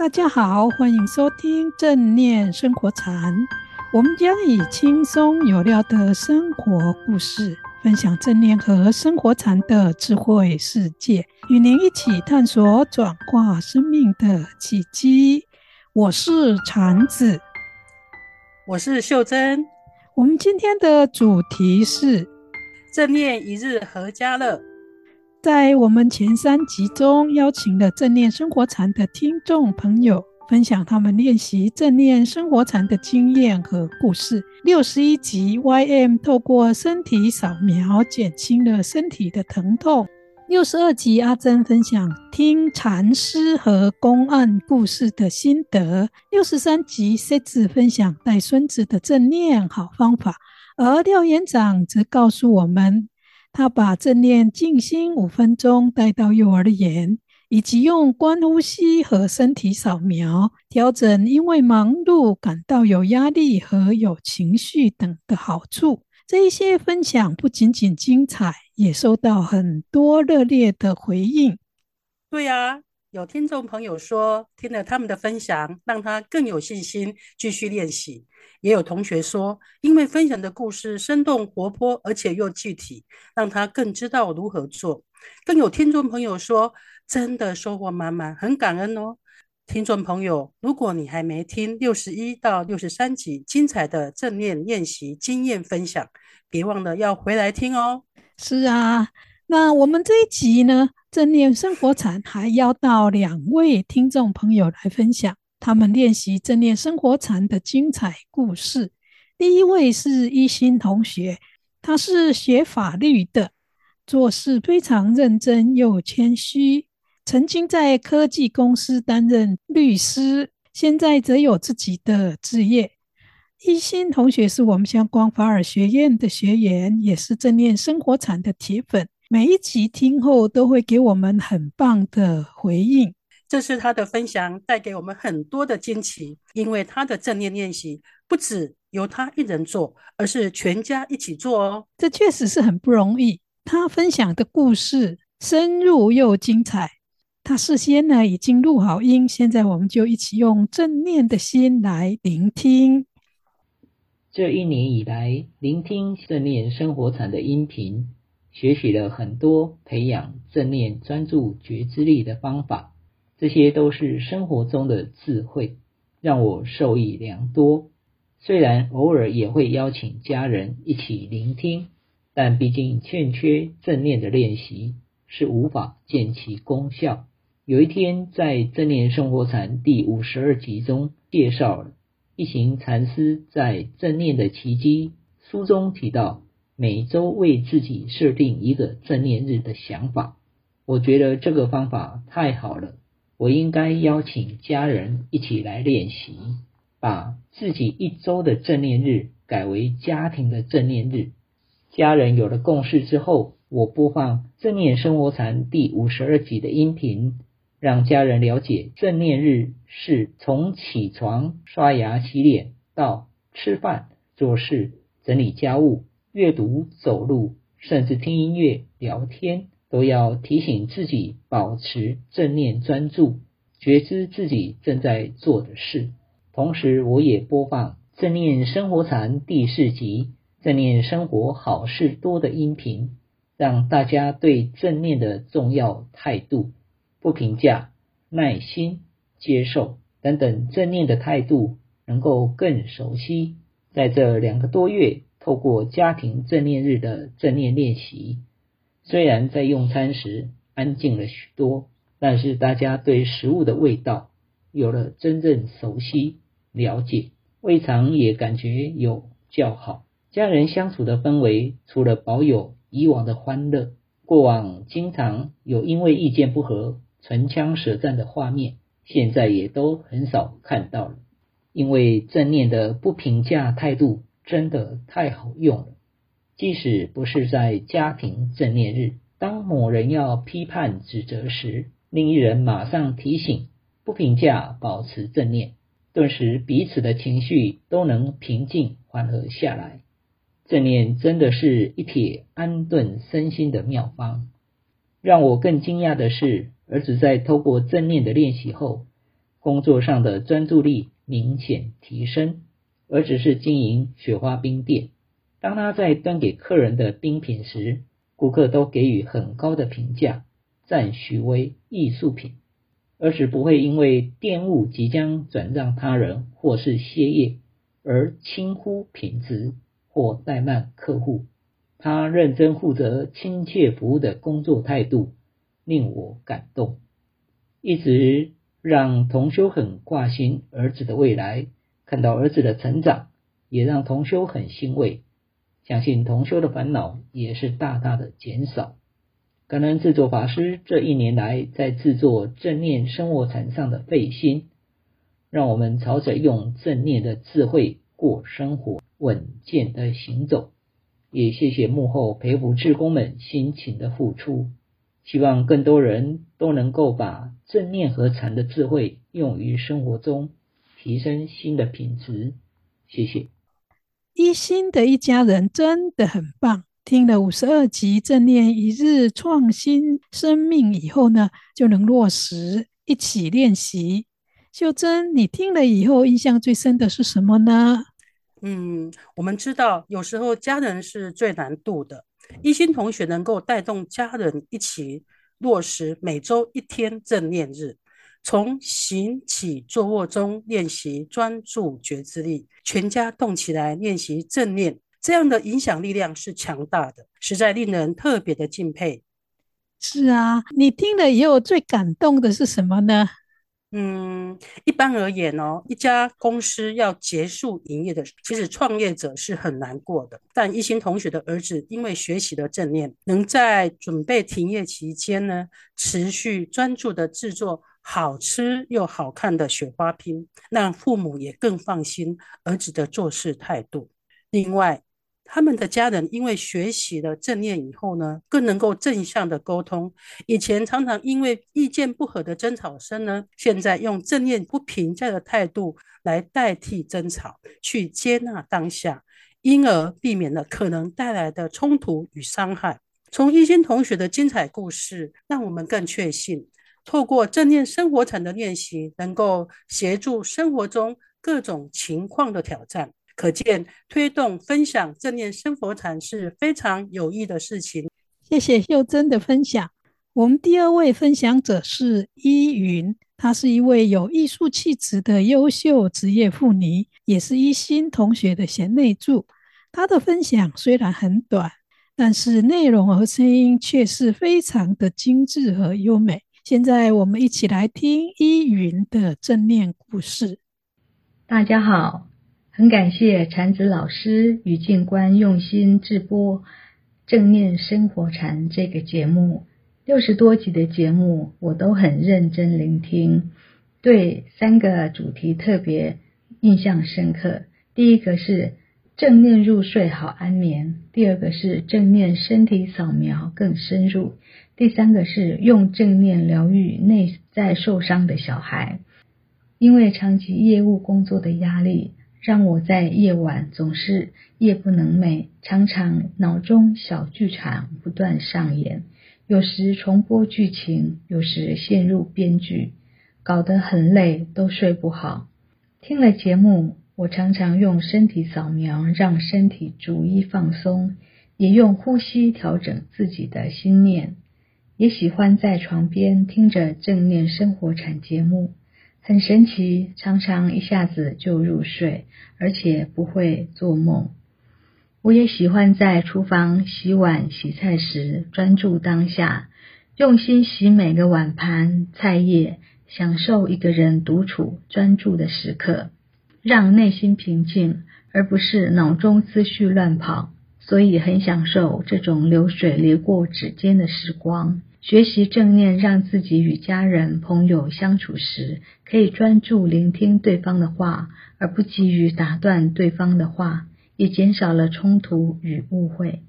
大家好，欢迎收听正念生活禅。我们将以轻松有料的生活故事，分享正念和生活禅的智慧世界，与您一起探索转化生命的契机。我是禅子，我是秀珍。我们今天的主题是正念一日何家乐。在我们前三集中，邀请了正念生活禅的听众朋友，分享他们练习正念生活禅的经验和故事。六十一集，YM 透过身体扫描减轻了身体的疼痛。六十二集，阿珍分享听禅师和公案故事的心得。六十三集，C 子分享带孙子的正念好方法，而廖园长则告诉我们。他把正念静心五分钟带到幼儿园，以及用观呼吸和身体扫描调整，因为忙碌感到有压力和有情绪等的好处。这一些分享不仅仅精彩，也收到很多热烈的回应。对呀。有听众朋友说，听了他们的分享，让他更有信心继续练习。也有同学说，因为分享的故事生动活泼，而且又具体，让他更知道如何做。更有听众朋友说，真的收获满满，很感恩哦。听众朋友，如果你还没听六十一到六十三集精彩的正念练习经验分享，别忘了要回来听哦。是啊，那我们这一集呢？正念生活禅还邀到两位听众朋友来分享他们练习正念生活禅的精彩故事。第一位是一心同学，他是学法律的，做事非常认真又谦虚，曾经在科技公司担任律师，现在则有自己的职业。一心同学是我们香光法尔学院的学员，也是正念生活禅的铁粉。每一集听后都会给我们很棒的回应，这是他的分享带给我们很多的惊奇，因为他的正念练习不只由他一人做，而是全家一起做哦。这确实是很不容易。他分享的故事深入又精彩，他事先呢已经录好音，现在我们就一起用正念的心来聆听。这一年以来，聆听正念生活禅的音频。学习了很多培养正念专注觉知力的方法，这些都是生活中的智慧，让我受益良多。虽然偶尔也会邀请家人一起聆听，但毕竟欠缺正念的练习，是无法见其功效。有一天，在正念生活禅第五十二集中介绍一行禅师在正念的奇迹书中提到。每周为自己设定一个正念日的想法，我觉得这个方法太好了。我应该邀请家人一起来练习，把自己一周的正念日改为家庭的正念日。家人有了共识之后，我播放正念生活禅第五十二集的音频，让家人了解正念日是从起床、刷牙、洗脸到吃饭、做事、整理家务。阅读、走路，甚至听音乐、聊天，都要提醒自己保持正念专注，觉知自己正在做的事。同时，我也播放《正念生活禅》第四集《正念生活好事多》的音频，让大家对正念的重要态度、不评价、耐心、接受等等正念的态度能够更熟悉。在这两个多月。透过家庭正念日的正念练习，虽然在用餐时安静了许多，但是大家对食物的味道有了真正熟悉了解，胃肠也感觉有较好。家人相处的氛围，除了保有以往的欢乐，过往经常有因为意见不合唇枪舌战的画面，现在也都很少看到了。因为正念的不评价态度。真的太好用了，即使不是在家庭正念日，当某人要批判指责时，另一人马上提醒，不评价，保持正念，顿时彼此的情绪都能平静缓和下来。正念真的是一帖安顿身心的妙方。让我更惊讶的是，儿子在透过正念的练习后，工作上的专注力明显提升。儿子是经营雪花冰店，当他在端给客人的冰品时，顾客都给予很高的评价，赞许为艺术品。儿子不会因为店务即将转让他人或是歇业而轻忽品质或怠慢客户。他认真负责、亲切服务的工作态度令我感动，一直让同修很挂心儿子的未来。看到儿子的成长，也让同修很欣慰。相信同修的烦恼也是大大的减少。感恩制作法师这一年来在制作正念生活禅上的费心，让我们朝着用正念的智慧过生活，稳健的行走。也谢谢幕后陪护志工们辛勤的付出，希望更多人都能够把正念和禅的智慧用于生活中，提升新的品质。谢谢。一心的一家人真的很棒。听了五十二集正念一日创新生命以后呢，就能落实一起练习。秀珍，你听了以后印象最深的是什么呢？嗯，我们知道有时候家人是最难度的。一心同学能够带动家人一起落实每周一天正念日，从行起坐卧中练习专注觉知力，全家动起来练习正念，这样的影响力量是强大的，实在令人特别的敬佩。是啊，你听了以后最感动的是什么呢？嗯，一般而言哦，一家公司要结束营业的，其实创业者是很难过的。但一心同学的儿子因为学习了正念，能在准备停业期间呢，持续专注的制作好吃又好看的雪花拼，让父母也更放心儿子的做事态度。另外，他们的家人因为学习了正念以后呢，更能够正向的沟通。以前常常因为意见不合的争吵声呢，现在用正念不评价的态度来代替争吵，去接纳当下，因而避免了可能带来的冲突与伤害。从一心同学的精彩故事，让我们更确信，透过正念生活禅的练习，能够协助生活中各种情况的挑战。可见，推动分享正念生活禅是非常有益的事情。谢谢秀珍的分享。我们第二位分享者是依云，她是一位有艺术气质的优秀职业妇女，也是一心同学的贤内助。她的分享虽然很短，但是内容和声音却是非常的精致和优美。现在我们一起来听依云的正念故事。大家好。很感谢禅子老师与静观用心制播《正念生活禅》这个节目，六十多集的节目我都很认真聆听，对三个主题特别印象深刻。第一个是正念入睡好安眠，第二个是正念身体扫描更深入，第三个是用正念疗愈内在受伤的小孩。因为长期业务工作的压力。让我在夜晚总是夜不能寐，常常脑中小剧场不断上演，有时重播剧情，有时陷入编剧，搞得很累，都睡不好。听了节目，我常常用身体扫描让身体逐一放松，也用呼吸调整自己的心念，也喜欢在床边听着正念生活禅节目。很神奇，常常一下子就入睡，而且不会做梦。我也喜欢在厨房洗碗、洗菜时专注当下，用心洗每个碗盘、菜叶，享受一个人独处专注的时刻，让内心平静，而不是脑中思绪乱跑。所以很享受这种流水流过指尖的时光。学习正念，让自己与家人、朋友相处时，可以专注聆听对方的话，而不急于打断对方的话，也减少了冲突与误会。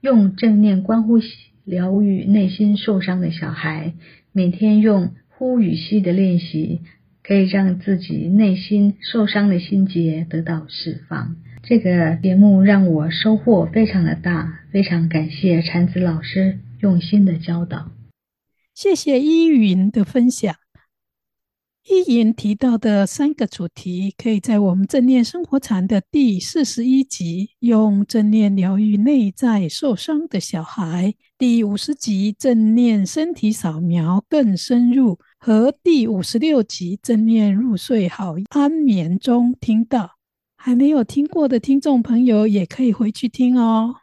用正念观呼吸疗愈内心受伤的小孩，每天用呼与吸的练习，可以让自己内心受伤的心结得到释放。这个节目让我收获非常的大，非常感谢禅子老师。用心的教导，谢谢依云的分享。依云提到的三个主题，可以在我们正念生活禅的第四十一集“用正念疗愈内在受伤的小孩”、第五十集“正念身体扫描更深入”和第五十六集“正念入睡好安眠”中听到。还没有听过的听众朋友，也可以回去听哦。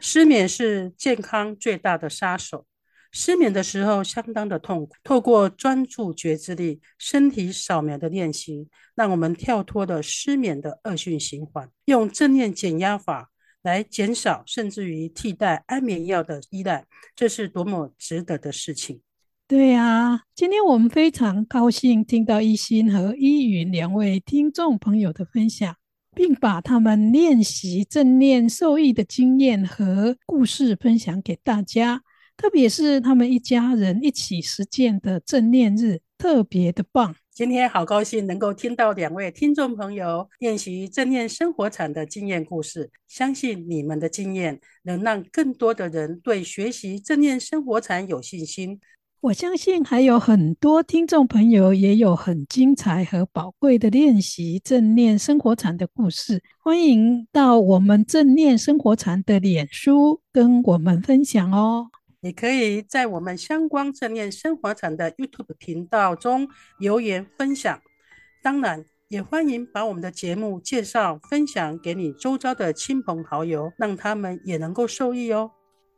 失眠是健康最大的杀手。失眠的时候相当的痛苦，透过专注觉知力、身体扫描的练习，让我们跳脱了失眠的恶性循环，用正念减压法来减少甚至于替代安眠药的依赖，这是多么值得的事情。对啊，今天我们非常高兴听到一心和依云两位听众朋友的分享，并把他们练习正念受益的经验和故事分享给大家。特别是他们一家人一起实践的正念日，特别的棒。今天好高兴能够听到两位听众朋友练习正念生活禅的经验故事，相信你们的经验能让更多的人对学习正念生活禅有信心。我相信还有很多听众朋友也有很精彩和宝贵的练习正念生活禅的故事，欢迎到我们正念生活禅的脸书跟我们分享哦。你可以在我们相关正念生活场的 YouTube 频道中留言分享，当然也欢迎把我们的节目介绍分享给你周遭的亲朋好友，让他们也能够受益哦。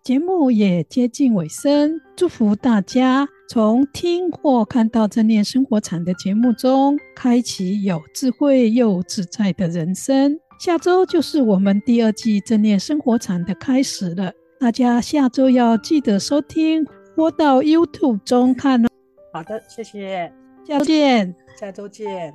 节目也接近尾声，祝福大家从听或看到正念生活场的节目中，开启有智慧又自在的人生。下周就是我们第二季正念生活场的开始了。大家下周要记得收听播到 YouTube 中看哦。好的，谢谢，下周见，下周见。